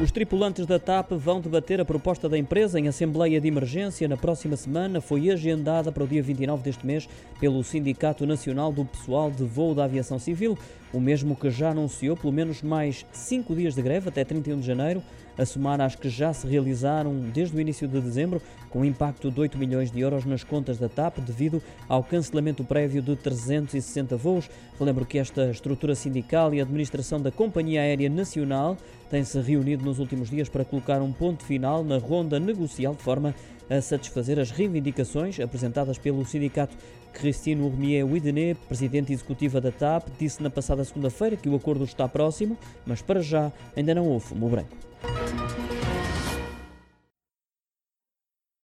Os tripulantes da TAP vão debater a proposta da empresa em Assembleia de Emergência na próxima semana. Foi agendada para o dia 29 deste mês pelo Sindicato Nacional do Pessoal de Voo da Aviação Civil, o mesmo que já anunciou pelo menos mais cinco dias de greve até 31 de janeiro, a somar às que já se realizaram desde o início de dezembro, com impacto de 8 milhões de euros nas contas da TAP devido ao cancelamento prévio de 360 voos. Relembro que esta estrutura sindical e administração da Companhia Aérea Nacional tem-se reunido nos últimos dias para colocar um ponto final na ronda negocial de forma a satisfazer as reivindicações apresentadas pelo sindicato. Christine Urmier Widenet, presidente executiva da TAP, disse na passada segunda-feira que o acordo está próximo, mas para já ainda não houve fumo branco.